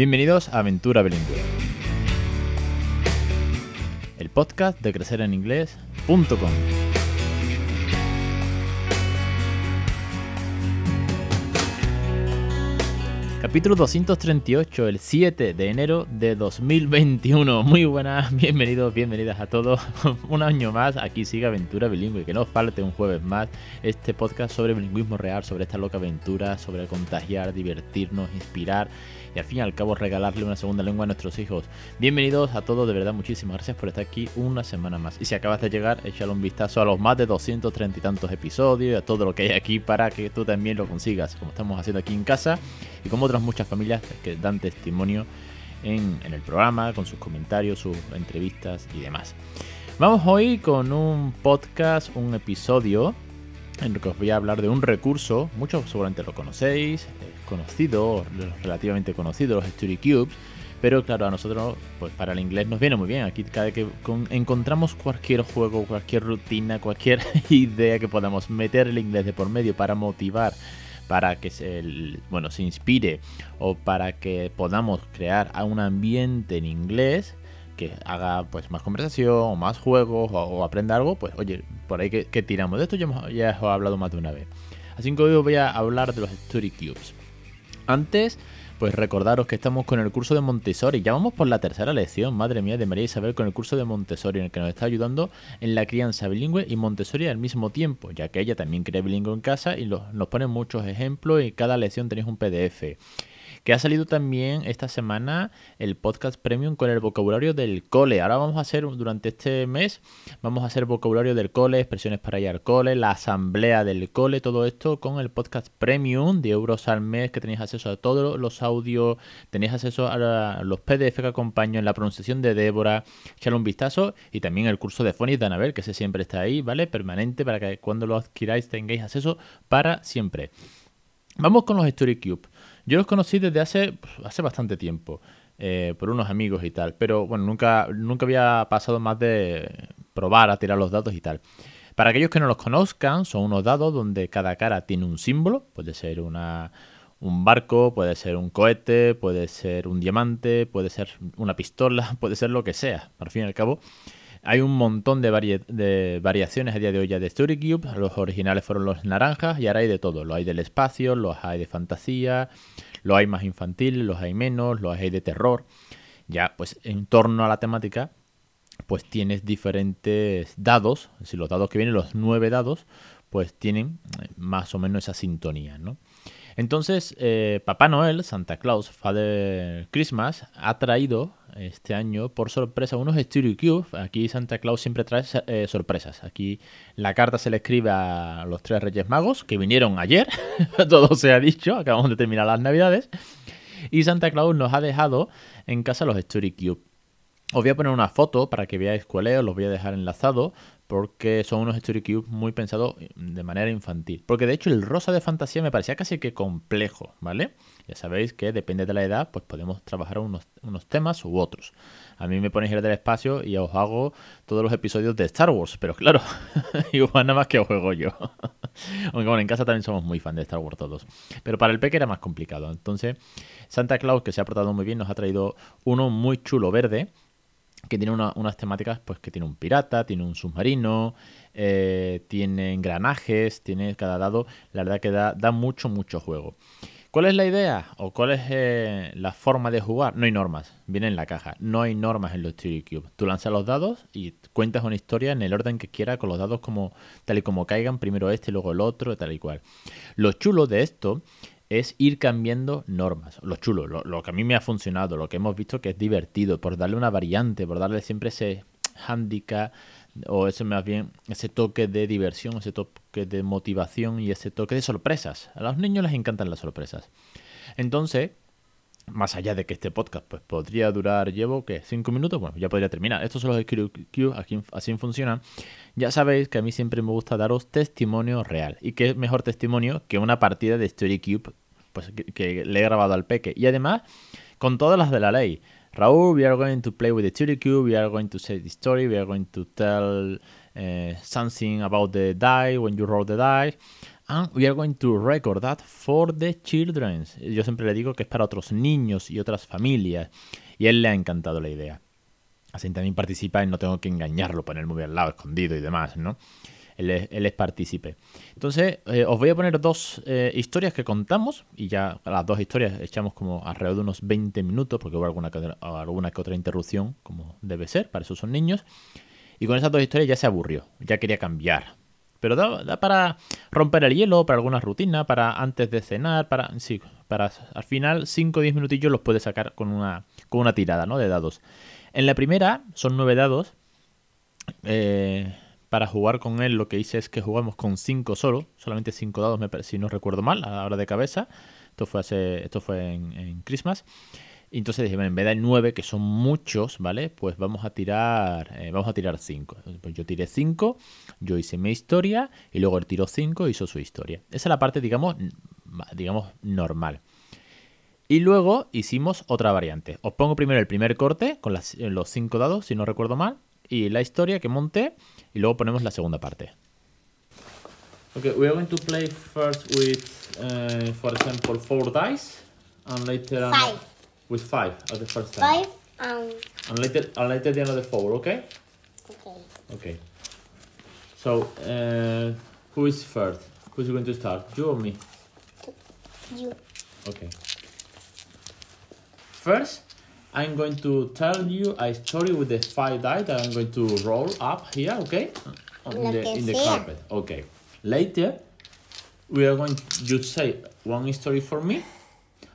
Bienvenidos a Aventura Bilingüe, el podcast de crecereninglés.com. Capítulo 238, el 7 de enero de 2021. Muy buenas, bienvenidos, bienvenidas a todos. Un año más, aquí sigue Aventura Bilingüe. Que no falte un jueves más este podcast sobre bilingüismo real, sobre esta loca aventura, sobre contagiar, divertirnos, inspirar y al fin y al cabo regalarle una segunda lengua a nuestros hijos. Bienvenidos a todos, de verdad, muchísimas gracias por estar aquí una semana más. Y si acabas de llegar, échale un vistazo a los más de 230 y tantos episodios y a todo lo que hay aquí para que tú también lo consigas, como estamos haciendo aquí en casa y como muchas familias que dan testimonio en, el programa, con sus comentarios, sus entrevistas y demás. Vamos hoy con un podcast, un episodio en el que os voy a hablar de un recurso, muchos seguramente lo conocéis, conocido, relativamente conocido, los Story Cubes, pero claro, a nosotros, pues para el inglés nos viene muy bien. Aquí cada vez que encontramos cualquier juego, cualquier rutina, cualquier idea que podamos meter el inglés de por medio para motivar, para que se, bueno, se inspire o para que podamos crear un ambiente en inglés que haga pues más conversación o más juegos o, aprenda algo, pues oye, por ahí que, tiramos. De esto ya, hemos, os he hablado más de una vez. Así que hoy os voy a hablar de los Story Cubes. Antes, pues recordaros que estamos con el curso de Montessori. Ya vamos por la tercera lección, madre mía, de María Isabel con el curso de Montessori, en el que nos está ayudando en la crianza bilingüe y Montessori al mismo tiempo, ya que ella también crea bilingüe en casa y nos pone muchos ejemplos y cada lección tenéis un PDF. Que ha salido también esta semana el podcast premium con el vocabulario del cole. Ahora vamos a hacer durante este mes, vamos a hacer vocabulario del cole, expresiones para ir al cole, la asamblea del cole, todo esto con el podcast premium de euros al mes que tenéis acceso a todos los audios, tenéis acceso a los PDF que acompañan, la pronunciación de Débora, echarle un vistazo y también el curso de Phonics de Anabel, que ese siempre está ahí, ¿vale? Permanente para que cuando lo adquiráis tengáis acceso para siempre. Vamos con los Story Cube. Yo los conocí desde hace, hace bastante tiempo, eh, por unos amigos y tal, pero bueno, nunca, nunca había pasado más de probar a tirar los dados y tal. Para aquellos que no los conozcan, son unos dados donde cada cara tiene un símbolo, puede ser una, un barco, puede ser un cohete, puede ser un diamante, puede ser una pistola, puede ser lo que sea, al fin y al cabo. Hay un montón de, variaciones a día de hoy ya de Story Cube. Los originales fueron los naranjas y ahora hay de todo. Los hay del espacio, los hay de fantasía, los hay más infantiles, los hay menos, los hay de terror. Ya, pues en torno a la temática, pues tienes diferentes dados. Si los dados que vienen, los nueve dados, pues tienen eh, más o menos esa sintonía, ¿no? Entonces, eh, Papá Noel, Santa Claus, Father Christmas, ha traído este año por sorpresa unos Stereo Cube. Aquí Santa Claus siempre trae eh, sorpresas. Aquí la carta se le escribe a los tres Reyes Magos que vinieron ayer. Todo se ha dicho, acabamos de terminar las Navidades. Y Santa Claus nos ha dejado en casa los Stereo Cube. Os voy a poner una foto para que veáis cuál es, os los voy a dejar enlazado porque son unos Story Cubes muy pensados de manera infantil. Porque de hecho el rosa de fantasía me parecía casi que complejo, ¿vale? Ya sabéis que depende de la edad, pues podemos trabajar unos, temas u otros. A mí me ponéis el del espacio y os hago todos los episodios de Star Wars, pero claro, igual nada más que juego yo. Aunque bueno, en casa también somos muy fan de Star Wars todos. Pero para el peque era más complicado. Entonces, Santa Claus, que se ha portado muy bien, nos ha traído uno muy chulo verde que tiene unas temáticas, pues que tiene un pirata, tiene un submarino, eh, tiene engranajes, tiene cada dado, la verdad que da, da mucho, mucho juego. ¿Cuál es la idea o cuál es eh, la forma de jugar? No hay normas, viene en la caja. No hay normas en los 3 Cube. Tú lanzas los dados y cuentas una historia en el orden que quieras con los dados como tal y como caigan, primero este, luego el otro, tal y cual. Lo chulo de esto es ir cambiando normas. Lo chulo, lo, que a mí me ha funcionado, lo que hemos visto que es divertido, por darle una variante, por darle siempre ese handicap o ese más bien ese toque de diversión, ese toque de motivación y ese toque de sorpresas. A los niños les encantan las sorpresas. Entonces, más allá de que este podcast pues podría durar, llevo que 5 minutos, bueno, ya podría terminar. Estos son los QQ, aquí así funcionan. Ya sabéis que a mí siempre me gusta daros testimonio real. Y qué mejor testimonio que una partida de StoryCube pues, que, le he grabado al peque. Y además, con todas las de la ley. Raúl, we are going to play with the StoryCube, we are going to say the story, we are going to tell uh, something about the die when you roll the die. And we are going to record that for the children. Yo siempre le digo que es para otros niños y otras familias. Y él le ha encantado la idea. Así también participa y no tengo que engañarlo, poner muy al lado, escondido y demás, ¿no? Él es, él partícipe. Entonces, eh, os voy a poner dos eh, historias que contamos y ya las dos historias echamos como alrededor de unos 20 minutos porque hubo alguna que, alguna que otra interrupción, como debe ser, para eso son niños. Y con esas dos historias ya se aburrió, ya quería cambiar. Pero da, para romper el hielo, para alguna rutina, para antes de cenar, para... Sí, para al final 5 o 10 minutillos los puedes sacar con una, con una tirada, ¿no? De dados. En la primera son 9 dados. Eh, para jugar con él lo que hice es que jugamos con 5 solo, solamente 5 dados, si no recuerdo mal, a la hora de cabeza. Esto fue, hace, esto fue en, Christmas. Y entonces dije, bueno, en vez de 9, que son muchos, ¿vale? Pues vamos a tirar eh, vamos a tirar 5. Pues yo tiré 5, yo hice mi historia y luego él tiró 5 y hizo su historia. Esa es la parte, digamos, digamos normal. Y luego hicimos otra variante. Os pongo primero el primer corte con los 5 dados, si no recuerdo mal, y la historia que monté y luego ponemos la segunda parte. Okay, we are going to play first with, uh, for example, four dice, and later five. with five at the first time. Five um, and later and later the another four. Okay. Okay. Okay. So, uh, who is first? Who's going to start? You or me? You. Okay. First, I'm going to tell you a story with the five die that I'm going to roll up here, okay? In the, in the carpet. Okay. Later, we are going to say one story for me,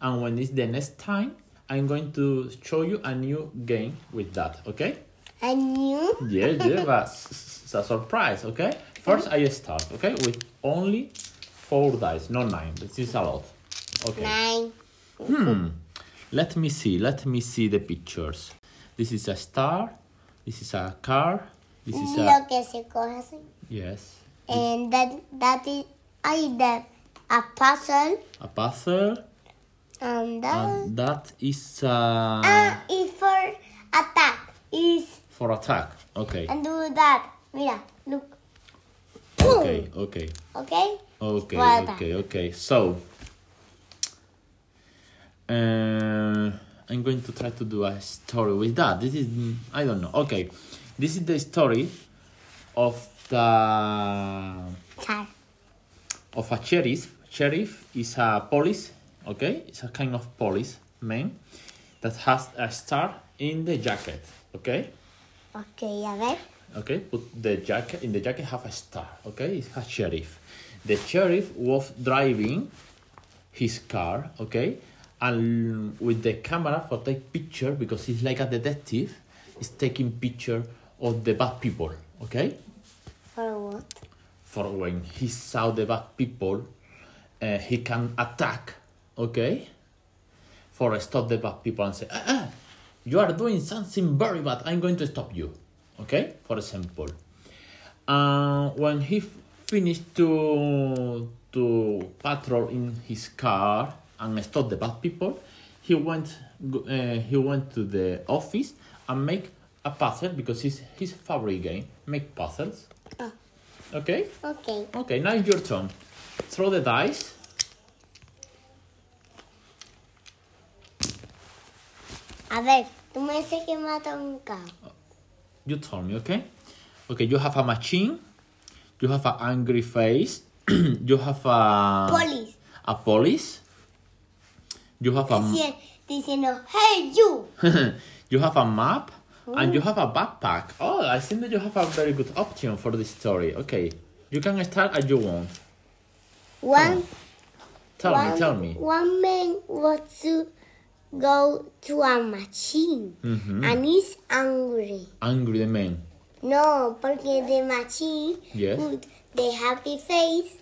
and when it's the next time, I'm going to show you a new game with that, okay? A new? Yeah, yeah, but it's a surprise, okay? First, I start, okay, with only four dice, not nine. This is a lot. Okay. Nine. Hmm. Let me see, let me see the pictures. This is a star, this is a car, this is a... Lo que se coge así. Yes. And that, that is either a puzzle. A puzzle. And that, And that is a... uh, is for attack. Is For attack. Okay. and do that. Mira, look. Okay, okay. Okay? Okay, okay, okay. So, uh, I'm going to try to do a story with that. This is, I don't know. Okay, this is the story of the of a sheriff. Sheriff is a police. Okay, it's a kind of police man that has a star in the jacket. Okay. Okay, a ver. Okay, put the jacket in the jacket have a star. Okay, it's a sheriff. The sheriff was driving his car. Okay, and with the camera for take picture because he's like a detective. He's taking picture of the bad people. Okay, For what? for when he saw the bad people, uh, he can attack. Okay, for stop the bad people and say, ah, ah, you are doing something very bad. I'm going to stop you. Okay, for example. Uh, when he finished to to patrol in his car and stop the bad people, he went uh, he went to the office and make a puzzle because his his favorite game make puzzles. Ah. Okay. Okay. Okay, now it's your turn. Throw the dice. A ver, tú me dices que mata un cow. You tell me, okay? Okay, you have a machine. You have an angry face. you have a Police. a police. You have a Dici- diciendo, hey, you. you have a map and you have a backpack. Oh, I think that you have a very good option for this story. Okay, you can start as you want. One, Tell one, me, tell me. One man wants to go to a machine Mhm. and he's angry. Angry the man. No, porque the machine Yes. put the happy face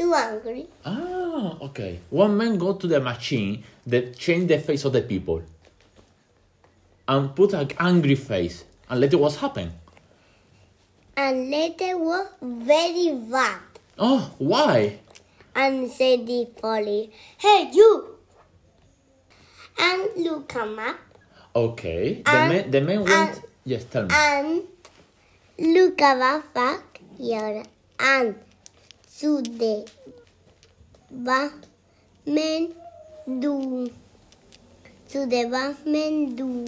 too angry. Ah, okay. One man go to the machine that change the face of the people and put an angry face and let it what happen. And later was very bad. Oh, why? And said the police, hey, you. And look him up Okay. The And- man, the man went. and- yes, tell me. and look a backpack y ahora to the basement do. To the basement do.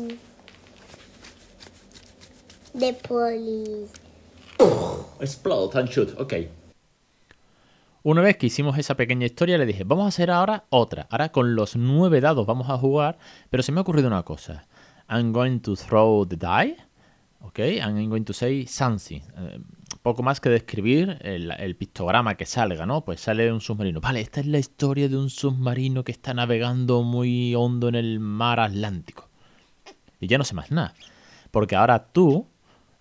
The police. Explode and shoot, ok. Una vez que hicimos esa pequeña historia, le dije, vamos a hacer ahora otra. Ahora con los nueve dados vamos a jugar, pero se me ha ocurrido una cosa. I'm going to throw the die, ok, and I'm going to say something. Eh, poco más que describir el, el, pictograma que salga, ¿no? Pues sale un submarino. Vale, esta es la historia de un submarino que está navegando muy hondo en el mar Atlántico. Y ya no sé más nada. Porque ahora tú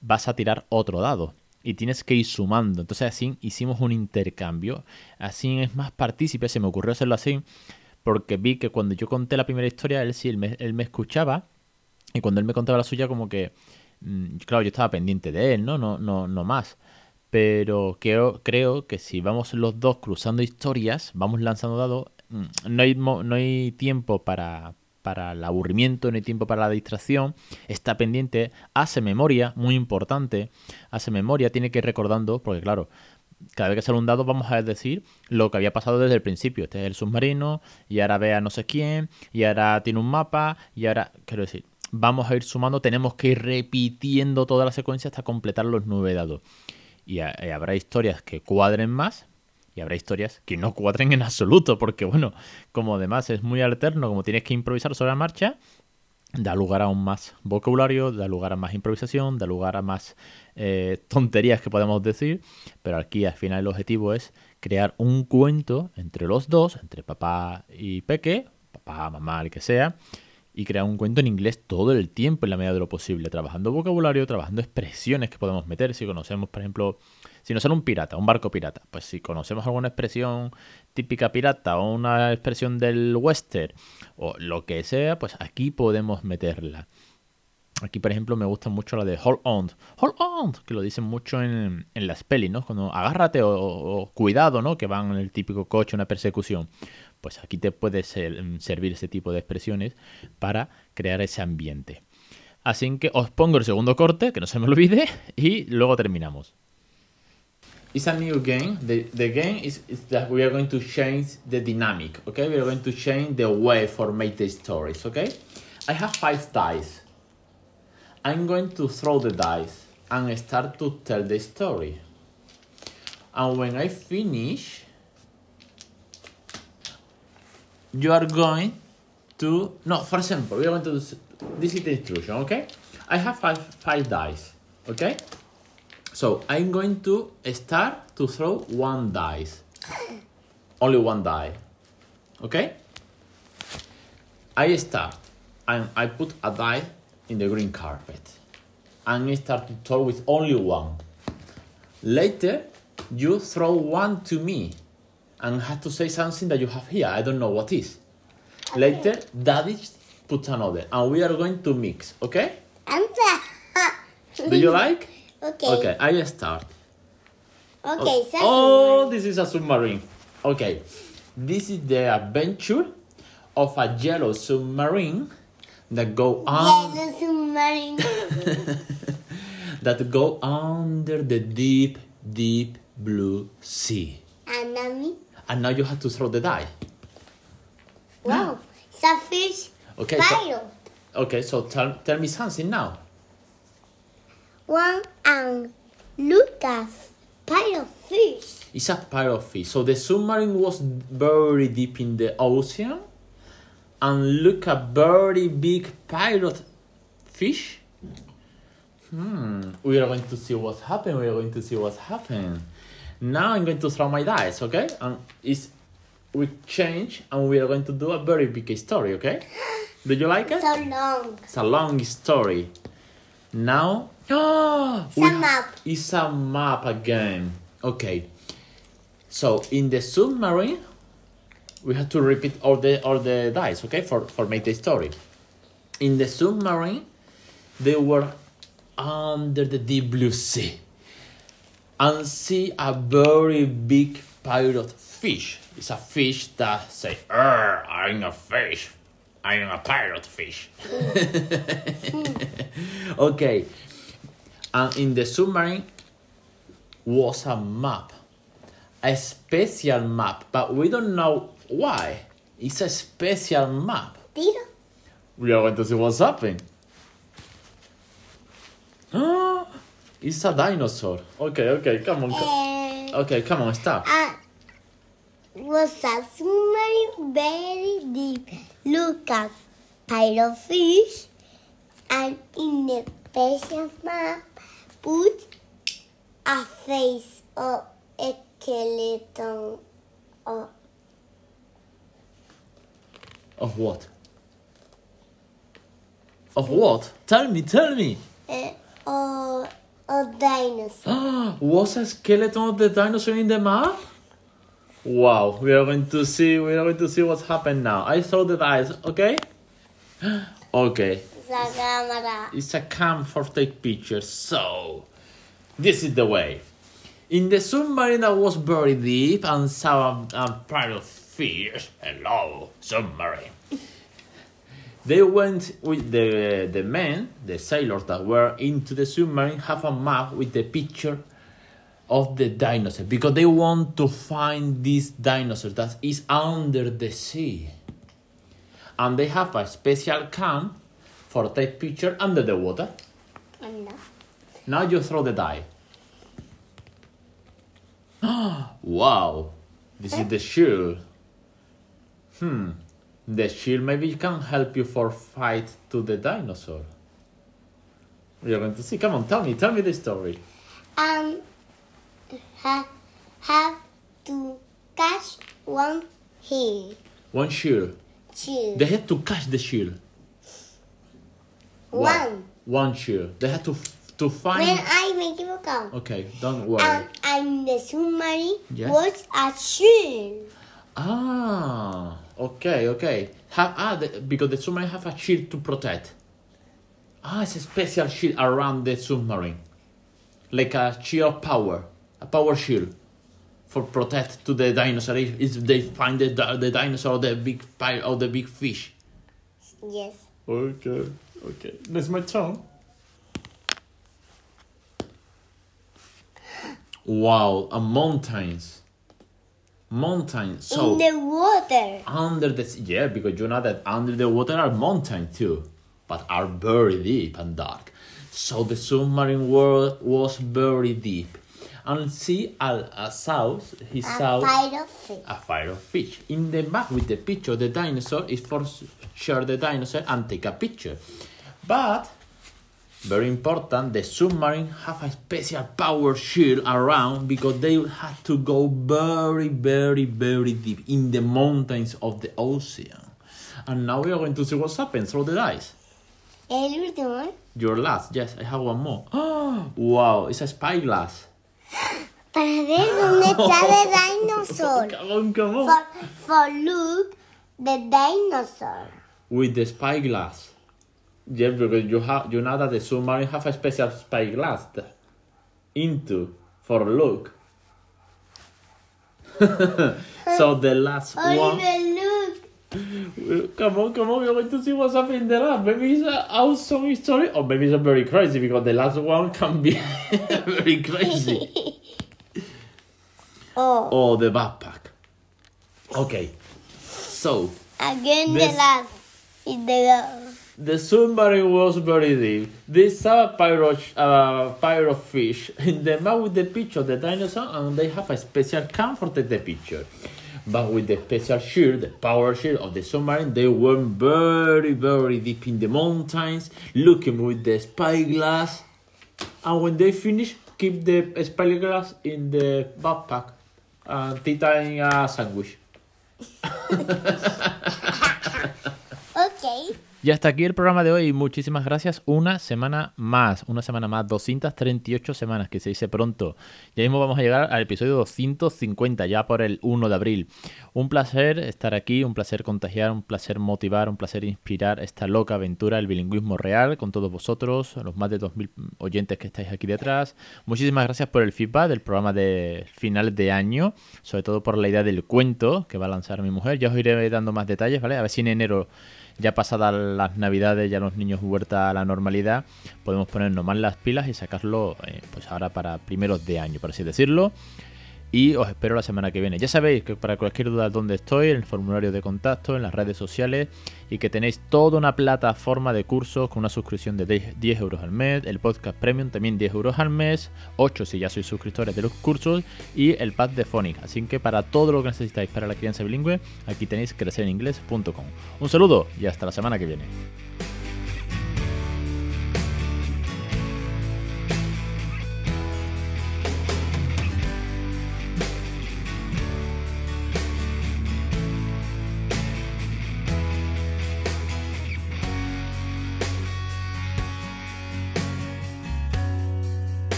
vas a tirar otro dado y tienes que ir sumando. Entonces así hicimos un intercambio. Así es más partícipe, se me ocurrió hacerlo así, porque vi que cuando yo conté la primera historia, él sí, él me, él me escuchaba, y cuando él me contaba la suya, como que, mmm, claro, yo estaba pendiente de él, ¿no? No, no, no más. Pero creo, creo que si vamos los dos cruzando historias, vamos lanzando dados, mm, no hay, no hay tiempo para, para el aburrimiento, no hay tiempo para la distracción, está pendiente, hace memoria, muy importante, hace memoria, tiene que ir recordando, porque claro, cada vez que sale un dado vamos a decir lo que había pasado desde el principio. Este es el submarino, y ahora ve a no sé quién, y ahora tiene un mapa, y ahora, quiero decir, vamos a ir sumando, tenemos que ir repitiendo toda la secuencia hasta completar los nueve dados. Y, y habrá historias que cuadren más, y habrá historias que no cuadren en absoluto, porque bueno, como además es muy alterno, como tienes que improvisar sobre la marcha, da lugar a aún más vocabulario, da lugar a más improvisación, da lugar a más eh, tonterías que podemos decir, pero aquí al final el objetivo es crear un cuento entre los dos, entre papá y peque, papá, mamá, el que sea, y crear un cuento en inglés todo el tiempo en la medida de lo posible, trabajando vocabulario, trabajando expresiones que podemos meter, si conocemos, por ejemplo, si no sale un pirata, un barco pirata, pues si conocemos alguna expresión típica pirata o una expresión del western o lo que sea, pues aquí podemos meterla. Aquí, por ejemplo, me gusta mucho la de hold on, hold on, que lo dicen mucho en, en las pelis, ¿no? Cuando agárrate o, o, cuidado, ¿no? Que van en el típico coche, una persecución. Pues aquí te puede ser, servir ese tipo de expresiones para crear ese ambiente. Así que os pongo el segundo corte, que no se me olvide, y luego terminamos. It's a new game. The, the game is, is that we are going to change the dynamic, okay? We are going to change the way for make the stories, okay? I have five dice. I'm going to throw the dice and start to tell the story. And when I finish, you are going to no. For example, we are going to this is the instruction. Okay, I have five five dice. Okay, so I'm going to start to throw one dice. Only one die. Okay. I start and I put a die in the green carpet. And I start to throw with only one. Later, you throw one to me and have to say something that you have here. I don't know what is. Okay. Later, daddy puts another, and we are going to mix. Okay? Uh, Do you like? Okay. Okay, I start. Okay. Oh, oh, this is a submarine. Okay, this is the adventure of a yellow submarine that go on. Yellow submarine. that go under the deep, deep blue sea. And mommy? And now you have to throw the die. Wow, it's a fish Okay. pilot. So, okay, so tell, tell me something now. One and look at pile of fish. It's a pile of fish. So the submarine was very deep in the ocean, and look a very big pile of fish. Hmm. We are going to see what's happened. We are going to see what's happened. Now I'm going to throw my dice, okay? And it's we change and we are going to do a very big story, okay? Do you like it? So long. It's a long story. Now, oh, It's a map. It's a map again. Okay. So in the submarine, we have to repeat all the all the dice, okay, for for make the story. In the submarine, they were under the deep blue sea and see a very big of fish. It's a fish that say, I'm a fish. I'm a pirate fish." okay, and in the submarine was a map, a special map, but we don't know why. It's a special map. We are going to see what's happening. It's a dinosaur. Okay, okay, come on. And Okay, come on, stop. uh, was a submarine very deep. Look at pile of fish. And in the special map, put a face of a skeleton of Of what? Of what? Tell me, tell me. uh, or a dinosaur. Was a skeleton of the dinosaur in the map? Wow, we are going to see. We are going to see what's happened now. I saw the dice. Okay. Okay, La cámara. it's a cam for take pictures. So, this is the way. In the submarine that was very deep and saw a, a pile of fish. Hello, submarine. They went with the the men, the sailors that were into the submarine, have a map with the picture of the dinosaur because they want to find this dinosaur that is under the sea. And they have a special cam for take picture under the water. Anda. Now you throw the die. wow, this is the shoe. Hmm, the shield maybe can help you for fight to the dinosaur. You're going to see. Come on, tell me, tell me the story. Um, ha, have to catch one here. One shield. Two. They had to catch the shield. Wow. One. One shield. They had to to find. When I make it count. Okay, don't worry. And, and the submarine Yes. was a shield. Ah, okay, okay. Have, ah, the, because the submarine have a shield to protect. Ah, it's a special shield around the submarine, like a shield of power, a power shield, for protect to the dinosaur if, if they find the, the dinosaur or the big pile or the big fish. Yes. Okay, okay. That's my turn. Wow, a mountains. Mountains. So In the water. under the sea, yeah, because you know that under the water are mountains too, but are very deep and dark. So the submarine world was very deep, and see al south he A saw pile of fish. a fire of fish. In the back with the picture the dinosaur is for s- share the dinosaur and take a picture. But very important, the submarine have a special power shield around because they had to go very, very, very deep in the mountains of the ocean. And now we are going to see what's happened. Throw the dice. El último. Your last, yes, I have one more. Oh, wow, it's a spyglass. Para ver dónde está the dinosaur. Come on, come on. For, for look the dinosaur. with the spyglass. Yeah, because you have you know that the submarine have a special spyglass into for look. so the last one. Come on, come on, we're going to see what's happening there. last. Maybe it's an awesome story, or maybe it's a very crazy because the last one can be very crazy. Oh, or the backpack. Okay, so again This- the last. In the The submarine was very deep. They saw a pyro, uh, fish in the map with the picture of the dinosaur, and they have a special comfort for take the picture. But with the special shield, the power shield of the submarine, they went very, very deep in the mountains, looking with the spyglass. And when they finish, keep the spyglass in the backpack and tea time a sandwich. Okay. Y hasta aquí el programa de hoy. Muchísimas gracias. Una semana más. Una semana más. 238 semanas, que se dice pronto. Ya mismo vamos a llegar al episodio 250, ya por el 1 de abril. Un placer estar aquí, un placer contagiar, un placer motivar, un placer inspirar esta loca aventura, el bilingüismo real, con todos vosotros, los más de 2.000 oyentes que estáis aquí detrás. Muchísimas gracias por el feedback del programa de finales de año, sobre todo por la idea del cuento que va a lanzar mi mujer. Ya os iré dando más detalles, ¿vale? A ver si en enero ya pasadas las navidades, ya los niños vuelta a la normalidad, podemos ponernos más las pilas y sacarlo eh, pues ahora para primeros de año, por así decirlo. Y os espero la semana que viene. Ya sabéis que para cualquier duda donde estoy, en el formulario de contacto, en las redes sociales y que tenéis toda una plataforma de cursos con una suscripción de 10 euros al mes, el podcast premium también 10 euros al mes, 8 si ya sois suscriptores de los cursos y el pack de Phonic. Así que para todo lo que necesitáis para la crianza bilingüe, aquí tenéis crecereninglés.com. Un saludo y hasta la semana que viene.